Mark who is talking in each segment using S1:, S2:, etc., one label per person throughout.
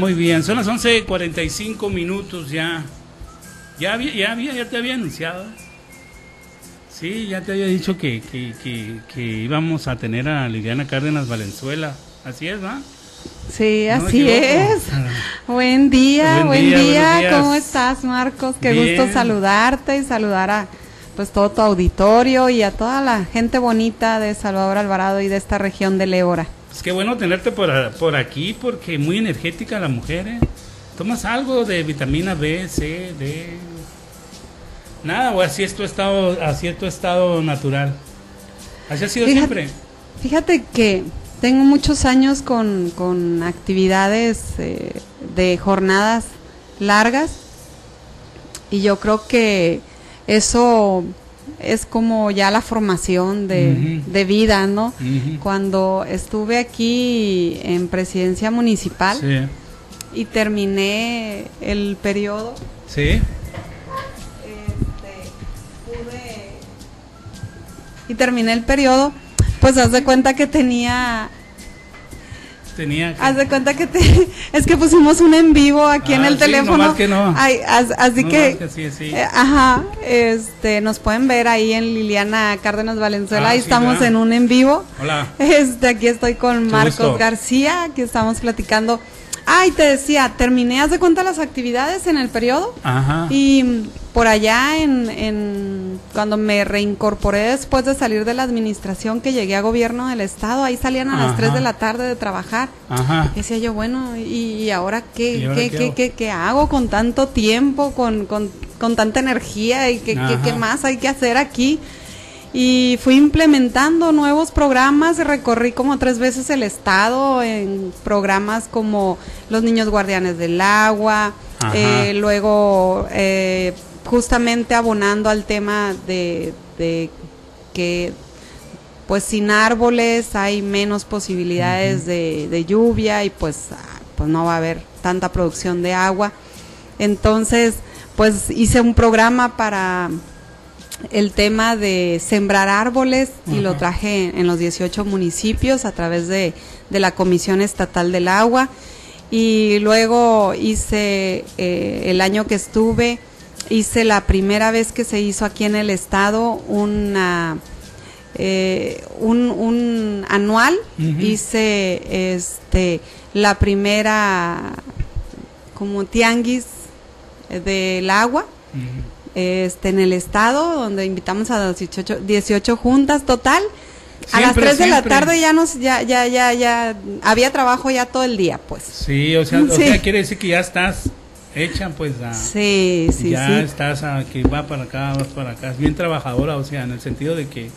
S1: muy bien. Son las 11.45 minutos ya. Ya había, ya había, ya te había anunciado. Sí, ya te había dicho que, que, que, que íbamos a tener a Liliana Cárdenas Valenzuela. Así es, ¿va?
S2: Sí,
S1: No
S2: así es. Buen día,
S1: Buen
S2: buen
S1: día.
S2: ¿Cómo estás, Marcos? Qué
S1: Bien.
S2: gusto saludarte y saludar a pues todo tu auditorio y a toda la gente bonita de Salvador Alvarado y de esta región del Ébora.
S1: Pues qué bueno tenerte por, por aquí porque muy energética la mujer, ¿eh? ¿Tomas algo de vitamina B, C, D? Nada, o así es tu estado, así es tu estado natural. Así ha sido
S2: Fíjate-
S1: siempre.
S2: Fíjate que tengo muchos años con, con actividades eh, de jornadas largas y yo creo que eso es como ya la formación de, de vida, ¿no? Cuando estuve aquí en presidencia municipal
S1: Sí.
S2: y terminé el periodo,
S1: Sí.
S2: este, pude y terminé el periodo, pues haz de cuenta que tenía
S1: Tenía que-
S2: Haz de cuenta que te, es que pusimos un en vivo aquí en
S1: Ah,
S2: el
S1: sí,
S2: teléfono.
S1: nomás que no.
S2: Ay, as- así
S1: No,
S2: que,
S1: más que sí, sí.
S2: eh, ajá, este, nos pueden ver ahí en Liliana Cárdenas Valenzuela.
S1: Ah,
S2: ahí estamos en un en vivo.
S1: Hola.
S2: Este, aquí estoy con
S1: Qué
S2: Marcos
S1: gusto.
S2: García, aquí estamos platicando. Ay, te decía, terminé, haz de cuenta las actividades en el periodo.
S1: Ajá.
S2: Y mm, por allá en, en cuando me reincorporé después de salir de la administración que llegué a gobierno del estado, ahí salían a las
S1: Ajá.
S2: 3 de la tarde de trabajar.
S1: Ajá.
S2: Decía yo, bueno, ¿y, ahora qué,
S1: ¿Y ahora
S2: qué,
S1: qué
S2: qué,
S1: hago?
S2: qué- qué hago con tanto tiempo, con, con, con tanta energía y qué, qué, qué más hay que hacer aquí? Y fui implementando nuevos programas, recorrí como tres veces el estado en programas como Los Niños Guardianes del Agua, eh, luego eh, justamente abonando al tema de, de que pues sin árboles hay menos posibilidades de, de lluvia y pues, ah, pues no va a haber tanta producción de agua. Entonces, pues hice un programa para el tema de sembrar árboles y lo traje en los 18 municipios a través de, de la Comisión Estatal del Agua. Y luego hice, eh, el año que estuve, hice la primera vez que se hizo aquí en el estado una, eh, un, un anual. Hice este, la primera como tianguis del agua este, en el estado, donde invitamos a 18, 18 juntas total. a las
S1: Siempre,
S2: 3 de la tarde ya nos, ya, ya, ya, ya, había trabajo ya todo el día, pues.
S1: Sí, o sea, o
S2: Sí.
S1: sea, quiere decir que ya estás hecha, pues, a,
S2: Sí, sí,
S1: ya
S2: sí.
S1: estás a que va para acá, vas para acá, es bien trabajadora, o sea, en el sentido de que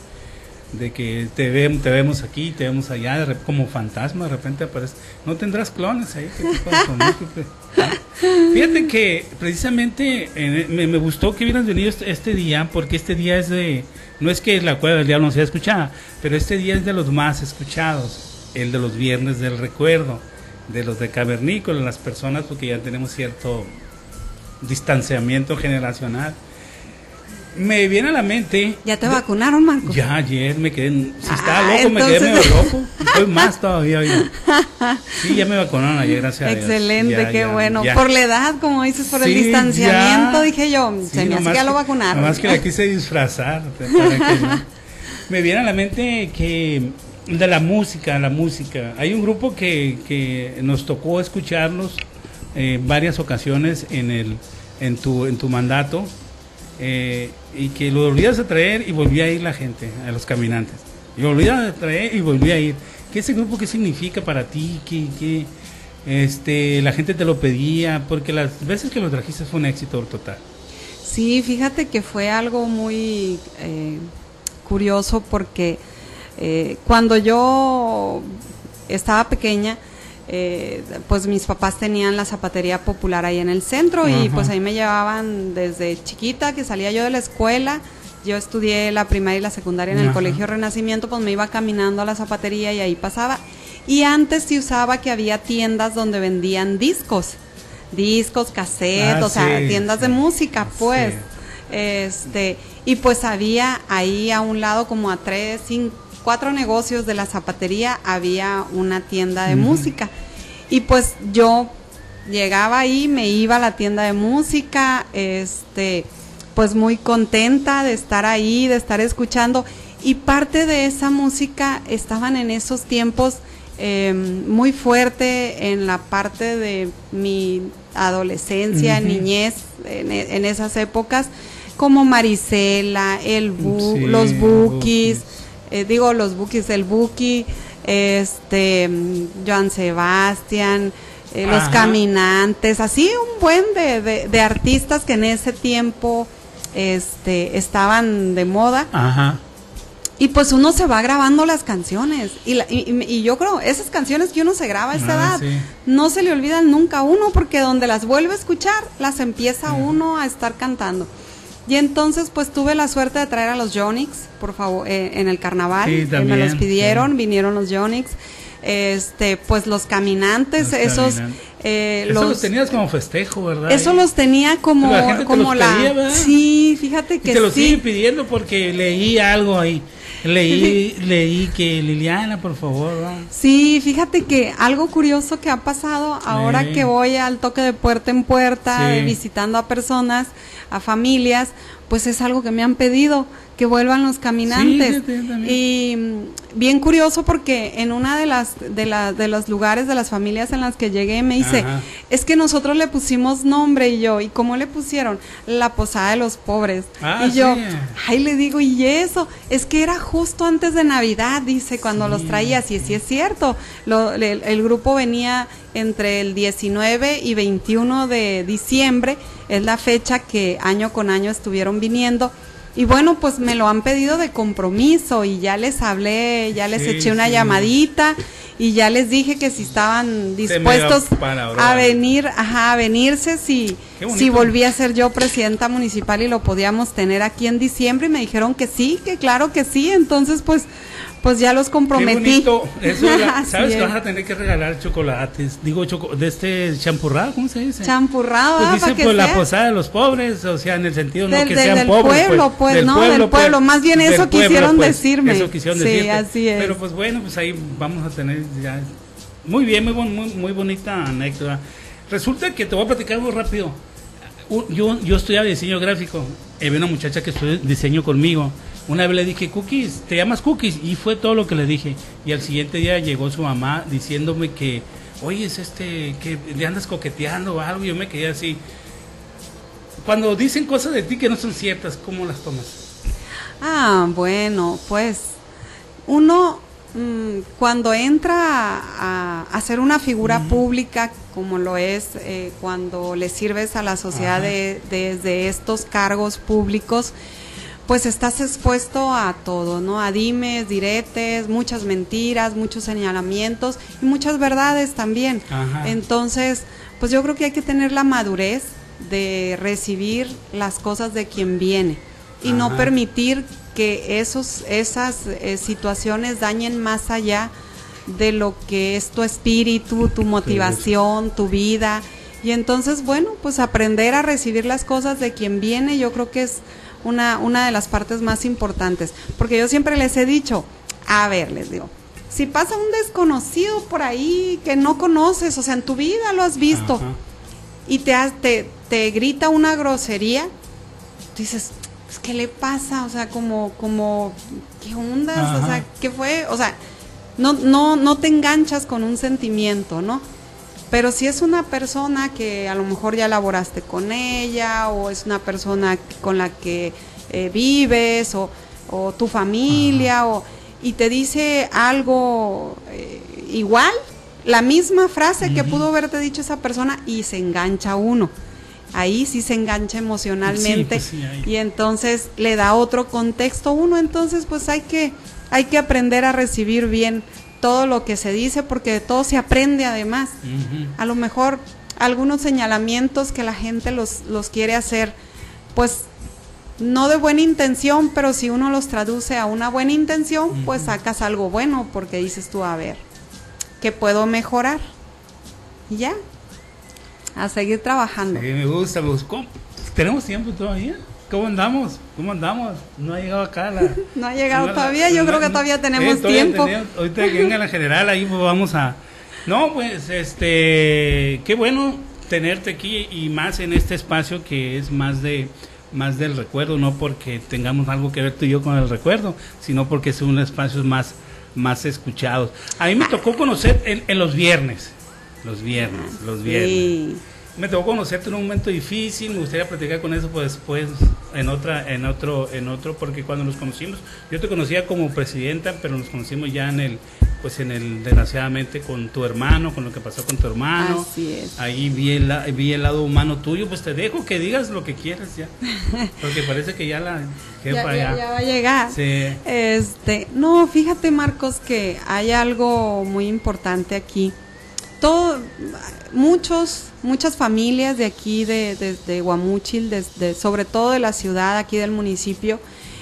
S1: de que te vemos, te vemos aquí, te vemos allá, de como fantasma, de repente aparece. No tendrás clones ahí que te que te- Fíjate que precisamente eh, me, me gustó que hubieras venido este, este día, porque este día es de, no es que la cueva del diablo no sea escuchada, pero este día es de los más escuchados, el de los viernes del recuerdo, de los de cavernícola, las personas, porque ya tenemos cierto distanciamiento generacional. Me viene a la mente.
S2: ¿Ya te vacunaron, Marco?
S1: Ya ayer me quedé. Si estaba
S2: Ah,
S1: loco, me quedé medio loco. Estoy más todavía. oiga. Sí, ya me vacunaron ayer, gracias a Dios.
S2: Excelente, qué
S1: ya,
S2: bueno.
S1: ya.
S2: Por la edad, como dices, por el distanciamiento,
S1: ya.
S2: dije yo,
S1: Sí,
S2: se me hace
S1: nomás
S2: que ya lo vacunaron.
S1: Nomás que la quise disfrazar. para que no. Me viene a la mente que de la música, la música. Hay un grupo que, que nos tocó escucharlos eh, varias ocasiones en el en tu en tu mandato eh, y que lo volvías a traer y volvía a ir la gente, a los caminantes. Y volvía a traer y volvía a ir. ¿Qué ese grupo qué significa para ti? ¿Qué, qué, este, la gente te lo pedía? Porque las veces que lo trajiste fue un éxito total.
S2: Sí, fíjate que fue algo muy eh, curioso porque eh, cuando yo estaba pequeña, eh, pues mis papás tenían la zapatería popular ahí en el centro y pues ahí me llevaban desde chiquita, que salía yo de la escuela. Yo estudié la primaria y la secundaria en el. Colegio Renacimiento, pues me iba caminando a la zapatería y ahí pasaba. Y antes se usaba que había tiendas donde vendían discos, discos, cassettes,
S1: Ah,
S2: o sea,
S1: sí,
S2: tiendas de música, pues.
S1: Sí.
S2: Este, y pues había ahí a un lado como a tres, cinco, cuatro negocios de la zapatería, había una tienda de música. Y pues yo llegaba ahí, me iba a la tienda de música, este, pues muy contenta de estar ahí, de estar escuchando. Y parte de esa música estaban en esos tiempos em, muy fuerte en la parte de mi adolescencia, niñez, en, esas épocas, como Marisela, el los Bookies, eh, digo los Bookies, el Buki, este, Joan Sebastián, eh, los caminantes, así un buen de, de, artistas que en ese tiempo este, estaban de moda.
S1: Ajá.
S2: Y pues uno se va grabando las canciones. Y, y, yo creo, esas canciones que uno se graba a esa ah, edad, no se le olvidan nunca a uno, porque donde las vuelve a escuchar, las empieza uno a estar cantando. Y entonces, pues tuve la suerte de traer a los Jonix, por favor, eh, en el carnaval. me los pidieron, vinieron los Jonix este pues los caminantes esos
S1: eh, eso los, tenías como festejo verdad
S2: eso los tenía como la como la sí fíjate que
S1: y te lo siguen pidiendo porque leí algo ahí leí leí que Liliana por favor
S2: sí fíjate que algo curioso que ha pasado ahora que voy al toque de puerta en puerta visitando a personas a familias pues es algo que me han pedido que vuelvan los caminantes. y mm, bien curioso porque en una de las de, la, de los lugares de las familias en las que llegué me dice, es que nosotros le pusimos nombre y yo, ¿y cómo le pusieron? La posada de los pobres. Ah, y yo, ay, le digo, ¿y eso? Es que era justo antes de Navidad, dice, cuando los traía, sí, sí es cierto. el, el grupo venía entre el 19 y 21 de diciembre, es la fecha que año con año estuvieron viniendo. Y bueno, pues me lo han pedido de compromiso y ya les hablé, ya les eché una llamadita y ya les dije que si estaban dispuestos a venir, ajá, a venirse si si volví a ser yo presidenta municipal y lo podíamos tener aquí en diciembre y me dijeron que sí, que claro que sí, entonces pues pues ya los comprometí.
S1: Eso ¿Sabes que vas a tener que regalar chocolates? Digo, choco, de este champurrado, ¿cómo se dice?
S2: Champurrado,
S1: pues dice, pues la posada de los pobres, o sea, en el sentido no que sean pobres.
S2: Pueblo, pues, pues no, del pueblo, más bien eso quisieron pues, decirme. Eso quisieron
S1: sí, así es. Pero pues bueno, pues ahí vamos a tener ya. Muy bien, muy, muy, muy bonita anécdota. Resulta que te voy a platicar muy rápido. Yo, yo estudiaba diseño gráfico. Había una muchacha que estudió diseño conmigo una vez le dije, Cookies, ¿te llamas Cookies? Y fue todo lo que le dije. Y al siguiente día llegó su mamá diciéndome que, oye, es este, que le andas coqueteando o algo. Y yo me quedé así. Cuando dicen cosas de ti que no son ciertas, ¿cómo las tomas?
S2: Ah, bueno, pues uno mm, cuando entra a, a, ser una figura pública, como lo es eh, cuando le sirves a la sociedad desde estos cargos públicos, pues estás expuesto a todo, ¿no? A dimes, diretes, muchas mentiras, muchos señalamientos y muchas verdades también. Entonces, pues yo creo que hay que tener la madurez de recibir las cosas de quien viene y no permitir que esos, esas eh, situaciones dañen más allá de lo que es tu espíritu, tu motivación, tu vida. Y entonces, bueno, pues aprender a recibir las cosas de quien viene, yo creo que es una, una de las partes más importantes. Porque yo siempre les he dicho, a ver, les digo, si pasa un desconocido por ahí que no conoces, o sea, en tu vida lo has visto, y te, te, te grita una grosería, dices, pues, ¿qué le pasa? O sea, como, como, ¿qué ondas? O sea, ¿qué fue? O sea, no, no, no te enganchas con un sentimiento, ¿no? Pero si es una persona que a lo mejor ya laboraste con ella o es una persona con la que eh, vives o, tu familia o, y te dice algo eh, igual, la misma frase que pudo haberte dicho esa persona y se engancha uno. Ahí sí se engancha emocionalmente pues y entonces le da otro contexto. Uno, entonces pues hay que hay que aprender a recibir bien todo lo que se dice, porque de todo se aprende además. A lo mejor algunos señalamientos que la gente los, los quiere hacer, pues no de buena intención, pero si uno los traduce a una buena intención, pues sacas algo bueno, porque dices tú, a ver, ¿qué puedo mejorar? Y ya, a seguir trabajando.
S1: Sí, me gusta, me gusta. ¿Tenemos tiempo todavía? ¿Cómo andamos? ¿Cómo andamos? No ha llegado acá la...
S2: no ha llegado todavía, yo creo que todavía tenemos tiempo.
S1: ahorita que venga la general, ahí pues vamos a... No, pues, este, qué bueno tenerte aquí y más en este espacio que es más de más del recuerdo, no porque tengamos algo que ver tú y yo con el recuerdo, sino porque son espacios más más escuchados. A mí me tocó conocer en, los viernes, los viernes, los viernes. Me tocó conocerte en un momento difícil, me gustaría platicar con eso pues después en otra en otro en otro porque cuando nos conocimos, yo te conocía como presidenta, pero nos conocimos ya en el pues en el desgraciadamente con tu hermano, con lo que pasó con tu hermano.
S2: Así es.
S1: Ahí vi el, vi el lado humano tuyo, pues te dejo que digas lo que quieras ya. Porque parece que ya la
S2: jefa ya, ya, va a llegar. Sí. Este, no, fíjate Marcos que hay algo muy importante aquí. Todo muchos muchas familias de aquí, de, de, Guamúchil, de, sobre todo de la ciudad, aquí del municipio,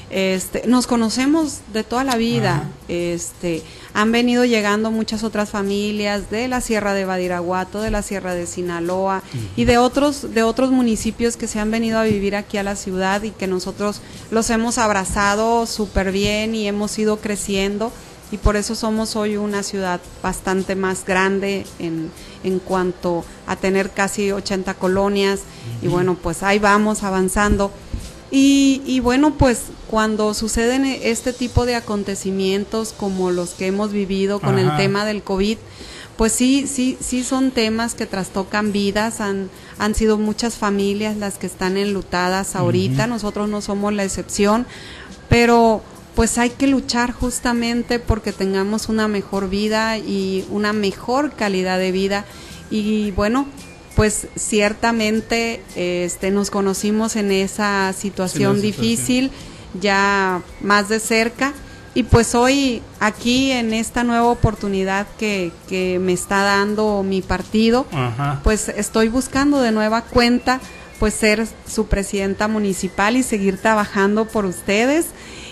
S2: este, nos conocemos de toda la vida. Este, han venido llegando muchas otras familias de la Sierra de Badiraguato, de la Sierra de Sinaloa y de otros de otros municipios que se han venido a vivir aquí a la ciudad y que nosotros los hemos abrazado súper bien y hemos ido creciendo y por eso somos hoy una ciudad bastante más grande en, en cuanto a tener casi 80 colonias. Y bueno, pues ahí vamos avanzando. Y, y, bueno, pues cuando suceden este tipo de acontecimientos como los que hemos vivido con el tema del COVID, pues sí, sí, sí son temas que trastocan vidas, han, han sido muchas familias las que están enlutadas ahorita, nosotros no somos la excepción, pero pues hay que luchar justamente porque tengamos una mejor vida y una mejor calidad de vida. Y bueno, pues ciertamente este, nos conocimos en esa situación difícil, ya más de cerca. Y pues hoy aquí en esta nueva oportunidad que, que me está dando mi partido, pues estoy buscando de nueva cuenta pues ser su presidenta municipal y seguir trabajando por ustedes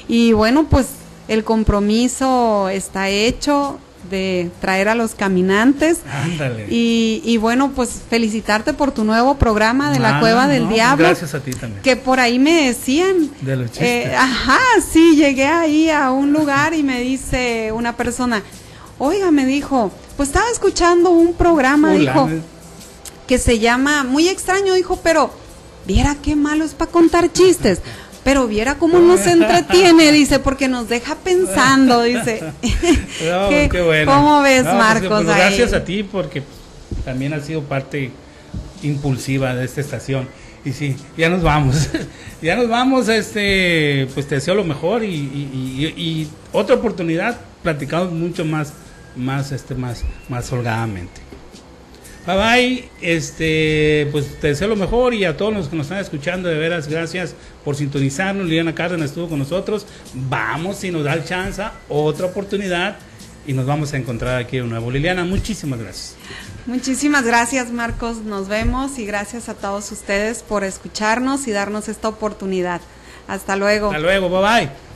S2: y bueno, pues el compromiso está hecho de traer a los caminantes.
S1: Ándale.
S2: Y, bueno, pues felicitarte por tu nuevo programa de la Cueva del Diablo.
S1: Gracias a ti también.
S2: Que por ahí me decían.
S1: De los chistes.
S2: Eh, ajá, sí, llegué ahí a un lugar y me dice una persona, oiga, me dijo, pues estaba escuchando un programa, dijo, que se llama, muy extraño, dijo, pero viera qué malo es para contar chistes pero viera cómo nos entretiene, dice, porque nos deja pensando, dice.
S1: No, qué, bueno.
S2: ¿Cómo ves, pues, Marcos?
S1: Pues, gracias a ti, porque también has sido parte impulsiva de esta estación. Y sí, ya nos vamos. ya nos vamos, este, pues te deseo lo mejor y, y otra oportunidad, platicamos mucho más, más, este, más, más holgadamente. Bye bye, este, pues te deseo lo mejor y a todos los que nos están escuchando, de veras, gracias por sintonizarnos. Liliana Cárdenas estuvo con nosotros. Vamos, si nos da el chance, otra oportunidad y nos vamos a encontrar aquí de nuevo. Liliana, muchísimas gracias.
S2: Muchísimas gracias, Marcos. Nos vemos y gracias a todos ustedes por escucharnos y darnos esta oportunidad. Hasta luego.
S1: Hasta luego, bye bye.